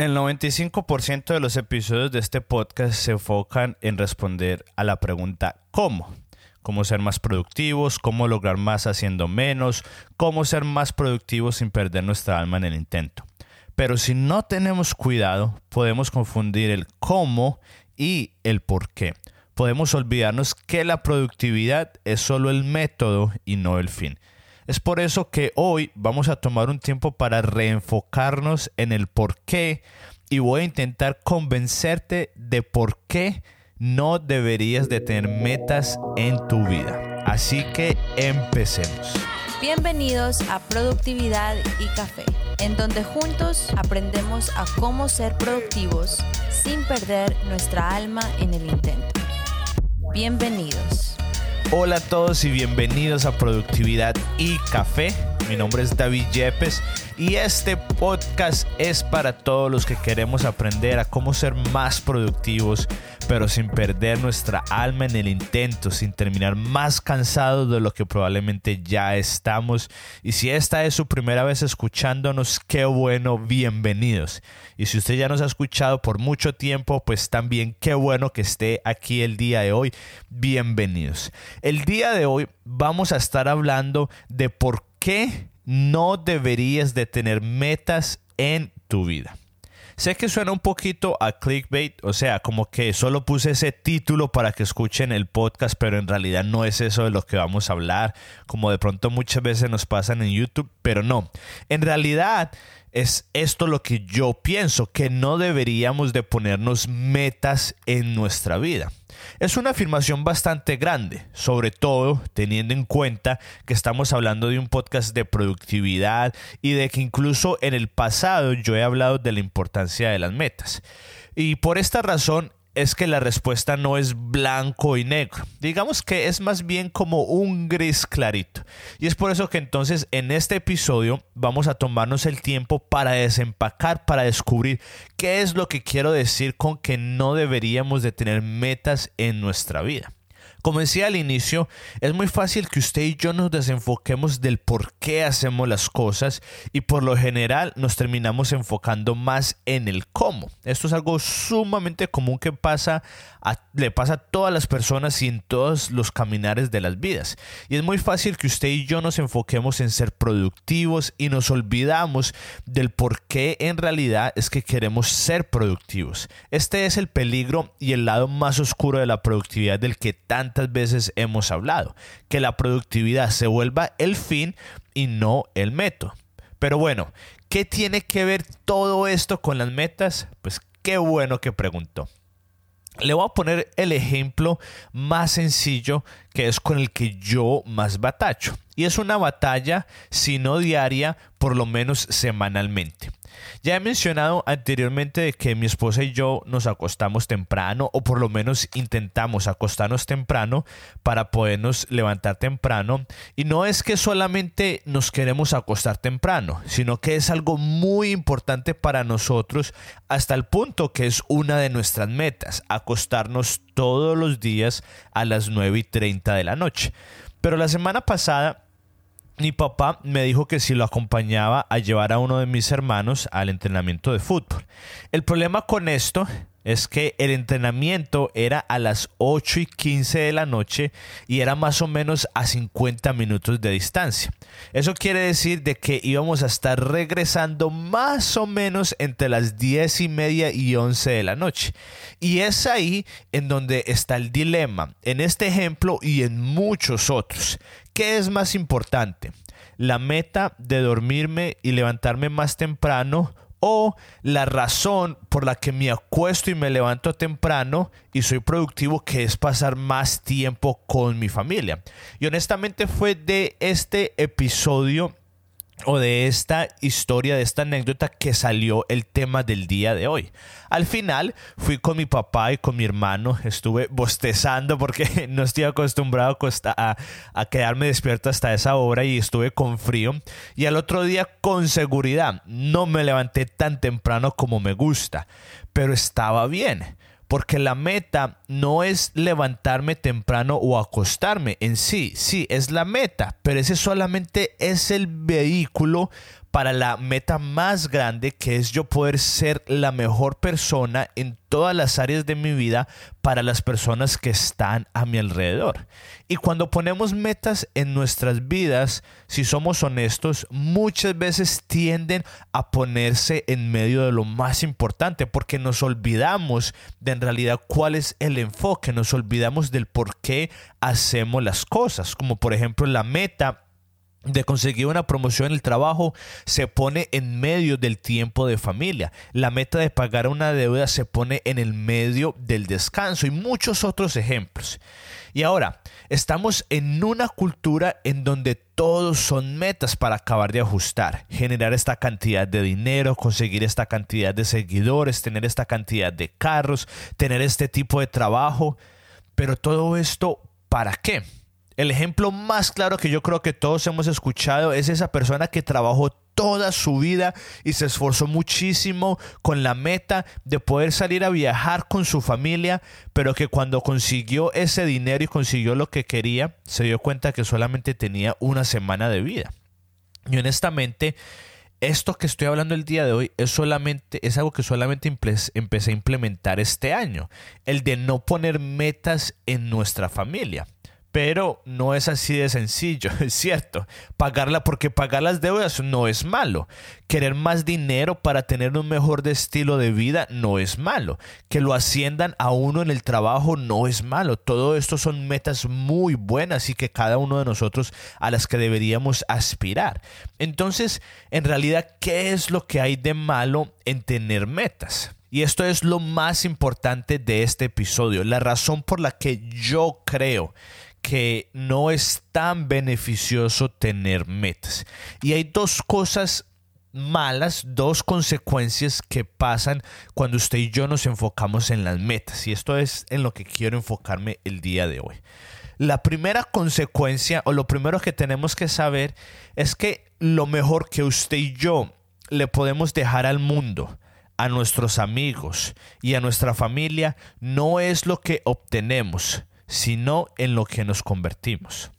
El 95% de los episodios de este podcast se enfocan en responder a la pregunta ¿cómo? Cómo ser más productivos, cómo lograr más haciendo menos, cómo ser más productivos sin perder nuestra alma en el intento. Pero si no tenemos cuidado, podemos confundir el cómo y el por qué. Podemos olvidarnos que la productividad es solo el método y no el fin. Es por eso que hoy vamos a tomar un tiempo para reenfocarnos en el por qué y voy a intentar convencerte de por qué no deberías de tener metas en tu vida. Así que empecemos. Bienvenidos a Productividad y Café, en donde juntos aprendemos a cómo ser productivos sin perder nuestra alma en el intento. Bienvenidos. Hola a todos y bienvenidos a Productividad y Café. Mi nombre es David Yepes y este podcast es para todos los que queremos aprender a cómo ser más productivos, pero sin perder nuestra alma en el intento, sin terminar más cansados de lo que probablemente ya estamos. Y si esta es su primera vez escuchándonos, qué bueno, bienvenidos. Y si usted ya nos ha escuchado por mucho tiempo, pues también qué bueno que esté aquí el día de hoy, bienvenidos. El día de hoy vamos a estar hablando de por qué no deberías de tener metas en tu vida. Sé que suena un poquito a clickbait, o sea, como que solo puse ese título para que escuchen el podcast, pero en realidad no es eso de lo que vamos a hablar, como de pronto muchas veces nos pasan en YouTube, pero no. En realidad es esto lo que yo pienso, que no deberíamos de ponernos metas en nuestra vida. Es una afirmación bastante grande, sobre todo teniendo en cuenta que estamos hablando de un podcast de productividad y de que incluso en el pasado yo he hablado de la importancia de las metas. Y por esta razón es que la respuesta no es blanco y negro. Digamos que es más bien como un gris clarito. Y es por eso que entonces en este episodio vamos a tomarnos el tiempo para desempacar, para descubrir qué es lo que quiero decir con que no deberíamos de tener metas en nuestra vida. Como decía al inicio, es muy fácil que usted y yo nos desenfoquemos del por qué hacemos las cosas y por lo general nos terminamos enfocando más en el cómo. Esto es algo sumamente común que pasa le pasa a todas las personas y en todos los caminares de las vidas. Y es muy fácil que usted y yo nos enfoquemos en ser productivos y nos olvidamos del por qué en realidad es que queremos ser productivos. Este es el peligro y el lado más oscuro de la productividad del que tantas veces hemos hablado, que la productividad se vuelva el fin y no el método. Pero bueno, ¿qué tiene que ver todo esto con las metas? Pues qué bueno que preguntó. Le voy a poner el ejemplo más sencillo que es con el que yo más batacho. Y es una batalla, si no diaria, por lo menos semanalmente. Ya he mencionado anteriormente que mi esposa y yo nos acostamos temprano o por lo menos intentamos acostarnos temprano para podernos levantar temprano y no es que solamente nos queremos acostar temprano, sino que es algo muy importante para nosotros hasta el punto que es una de nuestras metas, acostarnos todos los días a las 9 y 30 de la noche. Pero la semana pasada mi papá me dijo que si lo acompañaba a llevar a uno de mis hermanos al entrenamiento de fútbol. El problema con esto es que el entrenamiento era a las 8 y 15 de la noche y era más o menos a 50 minutos de distancia. Eso quiere decir de que íbamos a estar regresando más o menos entre las 10 y media y 11 de la noche. Y es ahí en donde está el dilema, en este ejemplo y en muchos otros. ¿Qué es más importante? ¿La meta de dormirme y levantarme más temprano o la razón por la que me acuesto y me levanto temprano y soy productivo, que es pasar más tiempo con mi familia. Y honestamente fue de este episodio o de esta historia, de esta anécdota que salió el tema del día de hoy. Al final fui con mi papá y con mi hermano, estuve bostezando porque no estoy acostumbrado a, a, quedarme despierto hasta esa hora y estuve con frío. Y al otro día con seguridad no me levanté tan temprano como me gusta, pero estaba bien porque la meta no es levantarme temprano o acostarme. En sí, sí, es la meta, pero ese solamente es el vehículo para la meta más grande que es yo poder ser la mejor persona en todas las áreas de mi vida para las personas que están a mi alrededor. Y cuando ponemos metas en nuestras vidas, si somos honestos, muchas veces tienden a ponerse en medio de lo más importante porque nos olvidamos de en realidad cuál es el enfoque, nos olvidamos del por qué hacemos las cosas, como por ejemplo la meta de conseguir una promoción en el trabajo se pone en medio del tiempo de familia. La meta de pagar una deuda se pone en el medio del descanso y muchos otros ejemplos. Y ahora, estamos en una cultura en donde todos son metas para acabar de ajustar, generar esta cantidad de dinero, conseguir esta cantidad de seguidores, tener esta cantidad de carros, tener este tipo de trabajo. Pero todo esto, ¿para qué? El ejemplo más claro que yo creo que todos hemos escuchado es esa persona que trabajó toda su vida y se esforzó muchísimo con la meta de poder salir a viajar con su familia, pero que cuando consiguió ese dinero y consiguió lo que quería, se dio cuenta que solamente tenía una semana de vida. Y honestamente, esto que estoy hablando el día de hoy es solamente es algo que solamente empecé a implementar este año, el de no poner metas en nuestra familia. Pero no es así de sencillo, es cierto. Pagarla porque pagar las deudas no es malo. Querer más dinero para tener un mejor estilo de vida no es malo. Que lo asciendan a uno en el trabajo no es malo. Todo esto son metas muy buenas y que cada uno de nosotros a las que deberíamos aspirar. Entonces, en realidad, ¿qué es lo que hay de malo en tener metas? Y esto es lo más importante de este episodio, la razón por la que yo creo que no es tan beneficioso tener metas. Y hay dos cosas malas, dos consecuencias que pasan cuando usted y yo nos enfocamos en las metas. Y esto es en lo que quiero enfocarme el día de hoy. La primera consecuencia o lo primero que tenemos que saber es que lo mejor que usted y yo le podemos dejar al mundo, a nuestros amigos y a nuestra familia no es lo que obtenemos, sino en lo que nos convertimos.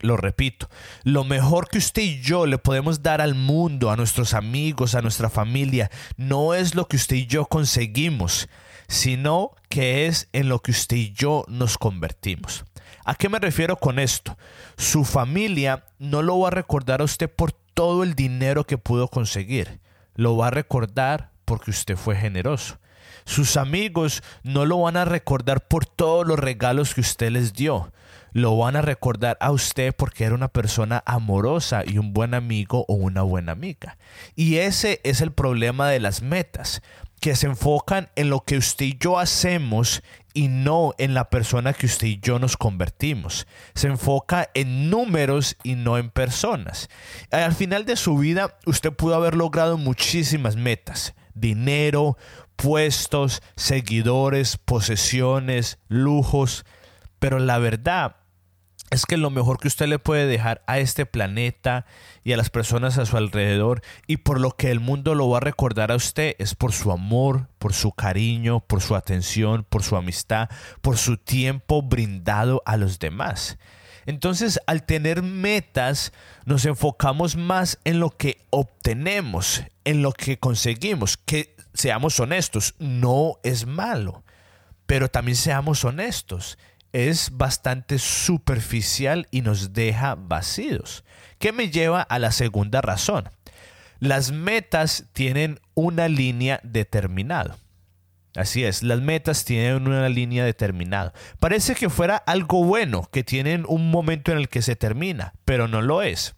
Lo repito, lo mejor que usted y yo le podemos dar al mundo, a nuestros amigos, a nuestra familia, no es lo que usted y yo conseguimos, sino que es en lo que usted y yo nos convertimos. ¿A qué me refiero con esto? Su familia no lo va a recordar a usted por todo el dinero que pudo conseguir, lo va a recordar porque usted fue generoso. Sus amigos no lo van a recordar por todos los regalos que usted les dio. Lo van a recordar a usted porque era una persona amorosa y un buen amigo o una buena amiga. Y ese es el problema de las metas, que se enfocan en lo que usted y yo hacemos y no en la persona que usted y yo nos convertimos. Se enfoca en números y no en personas. Al final de su vida, usted pudo haber logrado muchísimas metas. Dinero, puestos, seguidores, posesiones, lujos, pero la verdad es que lo mejor que usted le puede dejar a este planeta y a las personas a su alrededor y por lo que el mundo lo va a recordar a usted es por su amor, por su cariño, por su atención, por su amistad, por su tiempo brindado a los demás. Entonces, al tener metas, nos enfocamos más en lo que obtenemos, en lo que conseguimos, que seamos honestos, no es malo, pero también seamos honestos, es bastante superficial y nos deja vacíos. ¿Qué me lleva a la segunda razón? Las metas tienen una línea determinada. Así es, las metas tienen una línea determinada. Parece que fuera algo bueno, que tienen un momento en el que se termina, pero no lo es.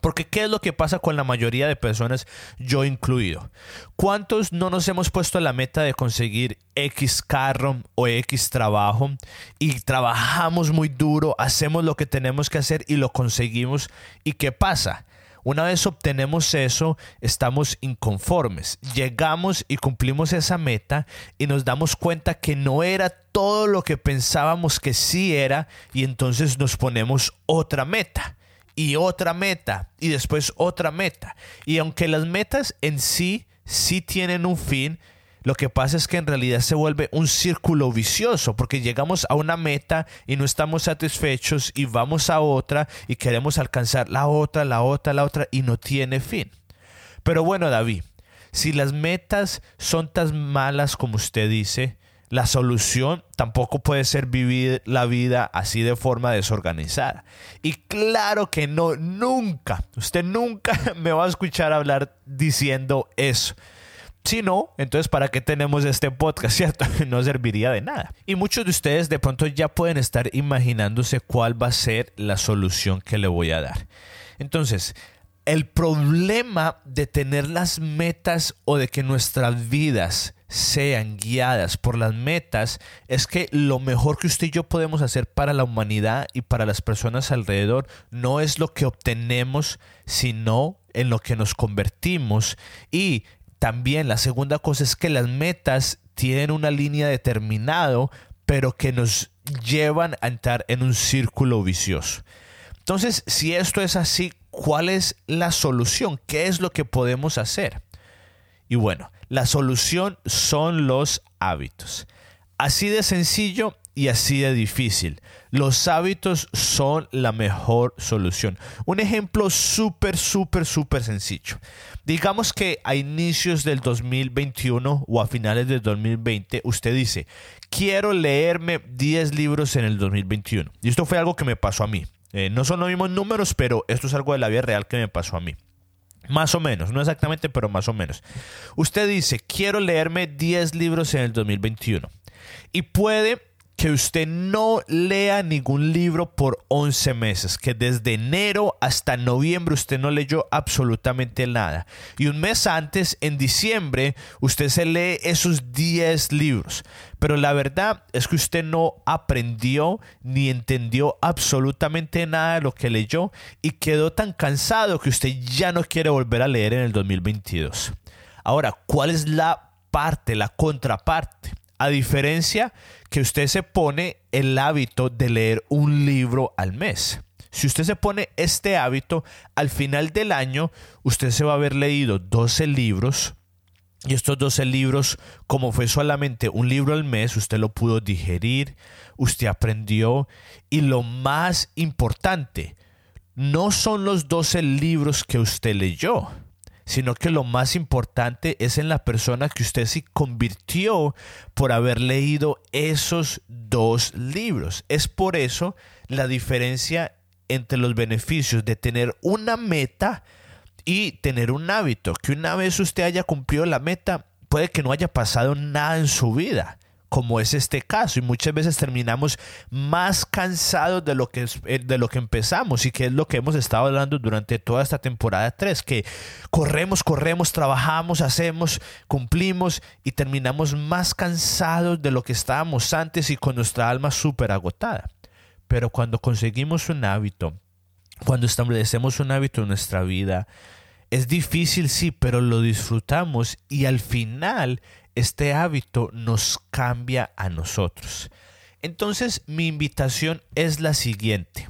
Porque ¿qué es lo que pasa con la mayoría de personas, yo incluido? ¿Cuántos no nos hemos puesto la meta de conseguir X carro o X trabajo y trabajamos muy duro, hacemos lo que tenemos que hacer y lo conseguimos? ¿Y qué pasa? Una vez obtenemos eso, estamos inconformes. Llegamos y cumplimos esa meta y nos damos cuenta que no era todo lo que pensábamos que sí era y entonces nos ponemos otra meta y otra meta y después otra meta. Y aunque las metas en sí sí tienen un fin, Lo que pasa es que en realidad se vuelve un círculo vicioso porque llegamos a una meta y no estamos satisfechos y vamos a otra y queremos alcanzar la otra, la otra, la otra y no tiene fin. Pero bueno, David, si las metas son tan malas como usted dice, la solución tampoco puede ser vivir la vida así de forma desorganizada. Y claro que no, nunca, usted nunca me va a escuchar hablar diciendo eso. Si no, entonces ¿para qué tenemos este podcast, cierto? No serviría de nada. Y muchos de ustedes de pronto ya pueden estar imaginándose cuál va a ser la solución que le voy a dar. Entonces, el problema de tener las metas o de que nuestras vidas sean guiadas por las metas es que lo mejor que usted y yo podemos hacer para la humanidad y para las personas alrededor no es lo que obtenemos, sino en lo que nos convertimos. Y también la segunda cosa es que las metas tienen una línea determinada, pero que nos llevan a entrar en un círculo vicioso. Entonces, si esto es así, ¿cuál es la solución? ¿Qué es lo que podemos hacer? Y bueno, la solución son los hábitos. Así de sencillo y así de difícil. Los hábitos son la mejor solución. Un ejemplo súper, súper, súper sencillo. Digamos que a inicios del 2021 o a finales del 2020 usted dice, quiero leerme 10 libros en el 2021. Y esto fue algo que me pasó a mí. Eh, no son los mismos números, pero esto es algo de la vida real que me pasó a mí. Más o menos, no exactamente, pero más o menos. Usted dice, quiero leerme 10 libros en el 2021. Y puede que usted no lea ningún libro por 11 meses, que desde enero hasta noviembre usted no leyó absolutamente nada. Y un mes antes, en diciembre, usted se lee esos 10 libros. Pero la verdad es que usted no aprendió ni entendió absolutamente nada de lo que leyó y quedó tan cansado que usted ya no quiere volver a leer en el 2022. Ahora, ¿cuál es la parte, la contraparte? A diferencia que usted se pone el hábito de leer un libro al mes. Si usted se pone este hábito, al final del año usted se va a haber leído 12 libros. Y estos 12 libros, como fue solamente un libro al mes, usted lo pudo digerir, usted aprendió. Y lo más importante, no son los 12 libros que usted leyó sino que lo más importante es en la persona que usted se convirtió por haber leído esos dos libros. Es por eso la diferencia entre los beneficios de tener una meta y tener un hábito. Que una vez usted haya cumplido la meta, puede que no haya pasado nada en su vida como es este caso y muchas veces terminamos más cansados de lo que eh, de lo que empezamos y que es lo que hemos estado hablando durante toda esta temporada 3 que corremos, corremos, trabajamos, hacemos, cumplimos y terminamos más cansados de lo que estábamos antes y con nuestra alma súper agotada. Pero cuando conseguimos un hábito, cuando establecemos un hábito en nuestra vida, es difícil, sí, pero lo disfrutamos y al final este hábito nos cambia a nosotros. Entonces mi invitación es la siguiente.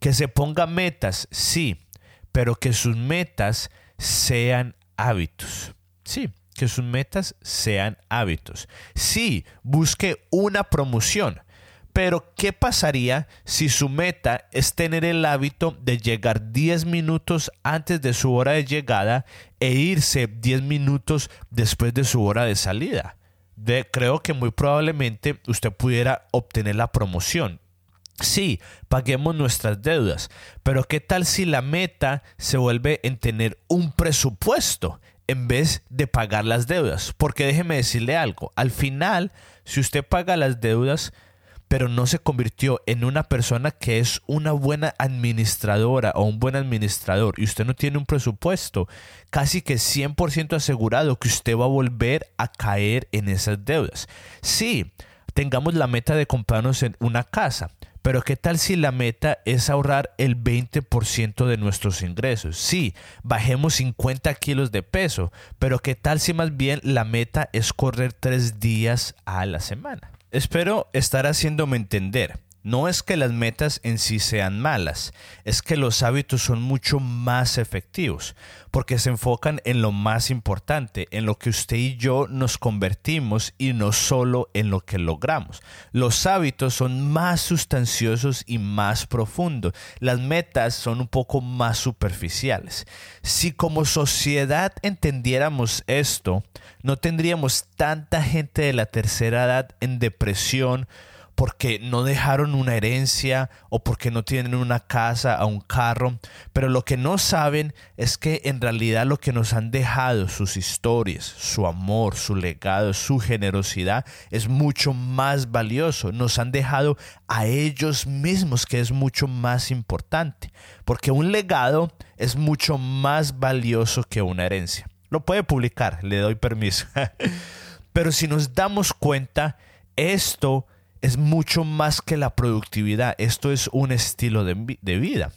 Que se ponga metas, sí, pero que sus metas sean hábitos. Sí, que sus metas sean hábitos. Sí, busque una promoción, pero, ¿qué pasaría si su meta es tener el hábito de llegar 10 minutos antes de su hora de llegada e irse 10 minutos después de su hora de salida? De, creo que muy probablemente usted pudiera obtener la promoción. Sí, paguemos nuestras deudas, pero ¿qué tal si la meta se vuelve en tener un presupuesto en vez de pagar las deudas? Porque déjeme decirle algo, al final, si usted paga las deudas, pero no se convirtió en una persona que es una buena administradora o un buen administrador y usted no tiene un presupuesto, casi que 100% asegurado que usted va a volver a caer en esas deudas. Sí, tengamos la meta de comprarnos en una casa, pero ¿qué tal si la meta es ahorrar el 20% de nuestros ingresos? Sí, bajemos 50 kilos de peso, pero ¿qué tal si más bien la meta es correr tres días a la semana? Espero estar haciéndome entender. No es que las metas en sí sean malas, es que los hábitos son mucho más efectivos, porque se enfocan en lo más importante, en lo que usted y yo nos convertimos y no solo en lo que logramos. Los hábitos son más sustanciosos y más profundos. Las metas son un poco más superficiales. Si como sociedad entendiéramos esto, no tendríamos tanta gente de la tercera edad en depresión, porque no dejaron una herencia o porque no tienen una casa o un carro, pero lo que no saben es que en realidad lo que nos han dejado sus historias, su amor, su legado, su generosidad es mucho más valioso. Nos han dejado a ellos mismos, que es mucho más importante, porque un legado es mucho más valioso que una herencia. Lo puede publicar, le doy permiso. pero si nos damos cuenta, esto es mucho más que la productividad. Esto es un estilo de, vida.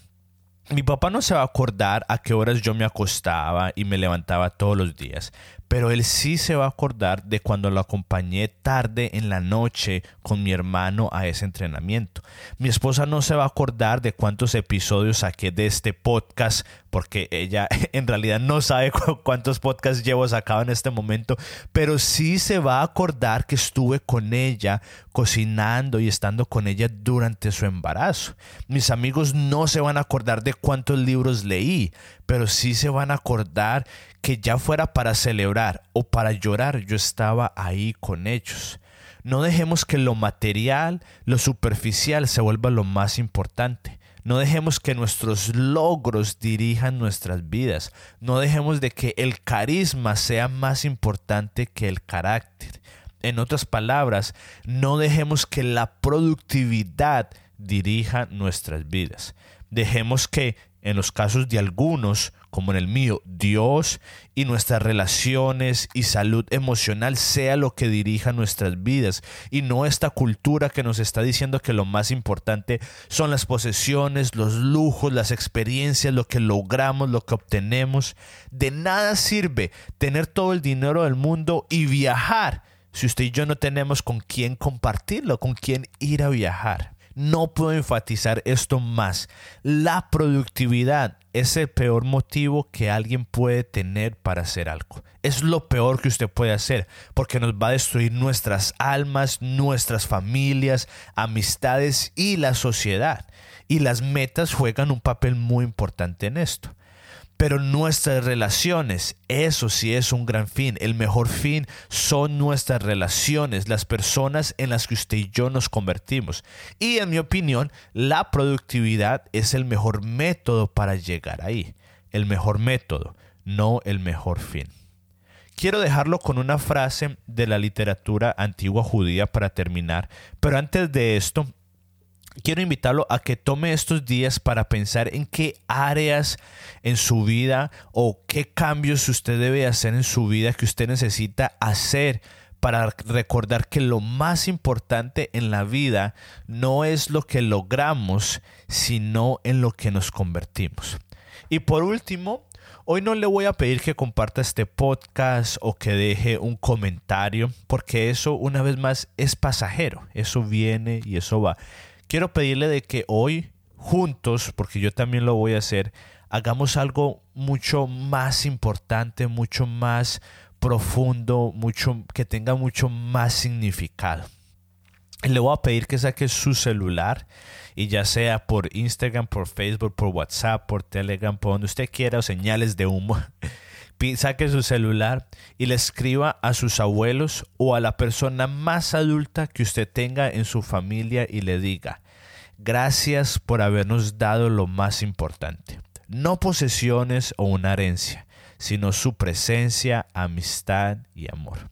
Mi papá no se va a acordar a qué horas yo me acostaba y me levantaba todos los días, pero él sí se va a acordar de cuando lo acompañé tarde en la noche con mi hermano a ese entrenamiento. Mi esposa no se va a acordar de cuántos episodios saqué de este podcast porque ella en realidad no sabe cuántos podcasts llevo sacado en este momento, pero sí se va a acordar que estuve con ella cocinando y estando con ella durante su embarazo. Mis amigos no se van a acordar de cuántos libros leí, pero sí se van a acordar que ya fuera para celebrar o para llorar, yo estaba ahí con ellos. No dejemos que lo material, lo superficial se vuelva lo más importante. No dejemos que nuestros logros dirijan nuestras vidas. No dejemos de que el carisma sea más importante que el carácter. En otras palabras, no dejemos que la productividad dirija nuestras vidas. Dejemos que en los casos de algunos, como en el mío, Dios y nuestras relaciones y salud emocional sea lo que dirija nuestras vidas y no esta cultura que nos está diciendo que lo más importante son las posesiones, los lujos, las experiencias, lo que logramos, lo que obtenemos. De nada sirve tener todo el dinero del mundo y viajar si usted y yo no tenemos con quién compartirlo, con quién ir a viajar. No puedo enfatizar esto más. La productividad es el peor motivo que alguien puede tener para hacer algo. Es lo peor que usted puede hacer porque nos va a destruir nuestras almas, nuestras familias, amistades y la sociedad. Y las metas juegan un papel muy importante en esto. Pero nuestras relaciones, eso sí es un gran fin. El mejor fin son nuestras relaciones, las personas en las que usted y yo nos convertimos. Y en mi opinión, la productividad es el mejor método para llegar ahí. El mejor método, no el mejor fin. Quiero dejarlo con una frase de la literatura antigua judía para terminar, pero antes de esto quiero invitarlo a que tome estos días para pensar en qué áreas en su vida o qué cambios usted debe hacer en su vida que usted necesita hacer para recordar que lo más importante en la vida no es lo que logramos, sino en lo que nos convertimos. Y por último, hoy no le voy a pedir que comparta este podcast o que deje un comentario, porque eso una vez más es pasajero, eso viene y eso va quiero pedirle de que hoy juntos, porque yo también lo voy a hacer, hagamos algo mucho más importante, mucho más profundo, mucho que tenga mucho más significado. Le voy a pedir que saque su celular y ya sea por Instagram, por Facebook, por WhatsApp, por Telegram, por donde usted quiera, o señales de humo. Saque su celular y le escriba a sus abuelos o a la persona más adulta que usted tenga en su familia y le diga, gracias por habernos dado lo más importante, no posesiones o una herencia, sino su presencia, amistad y amor.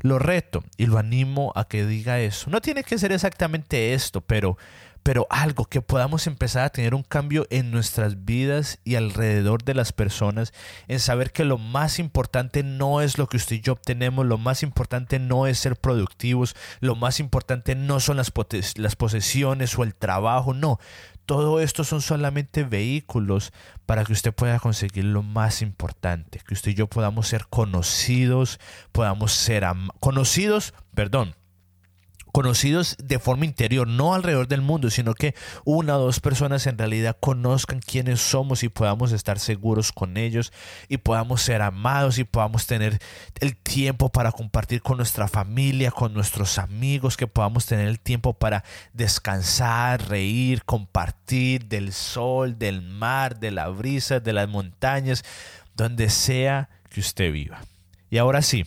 Lo reto y lo animo a que diga eso. No tiene que ser exactamente esto, pero pero algo que podamos empezar a tener un cambio en nuestras vidas y alrededor de las personas, en saber que lo más importante no es lo que usted y yo obtenemos, lo más importante no es ser productivos, lo más importante no son las, las posesiones o el trabajo, no. Todo esto son solamente vehículos para que usted pueda conseguir lo más importante, que usted y yo podamos ser conocidos, podamos ser conocidos, perdón, conocidos de forma interior, no alrededor del mundo, sino que una o dos personas en realidad conozcan quiénes somos y podamos estar seguros con ellos y podamos ser amados y podamos tener el tiempo para compartir con nuestra familia, con nuestros amigos, que podamos tener el tiempo para descansar, reír, compartir del sol, del mar, de la brisa, de las montañas, donde sea que usted viva. Y ahora sí,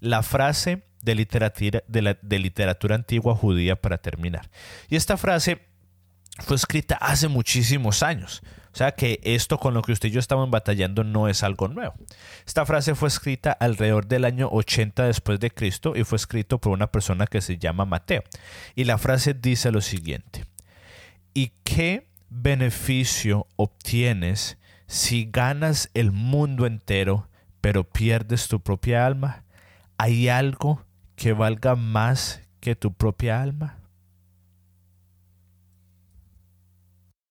la frase de literatura, de, literatura antigua judía para terminar. Y esta frase fue escrita hace muchísimos años. O sea que esto con lo que usted y yo estamos batallando no es algo nuevo. Esta frase fue escrita alrededor del año 80 después de Cristo y fue escrito por una persona que se llama Mateo. Y la frase dice lo siguiente. ¿Y qué beneficio obtienes si ganas el mundo entero pero pierdes tu propia alma? ¿Hay algo que valga más que tu propia alma?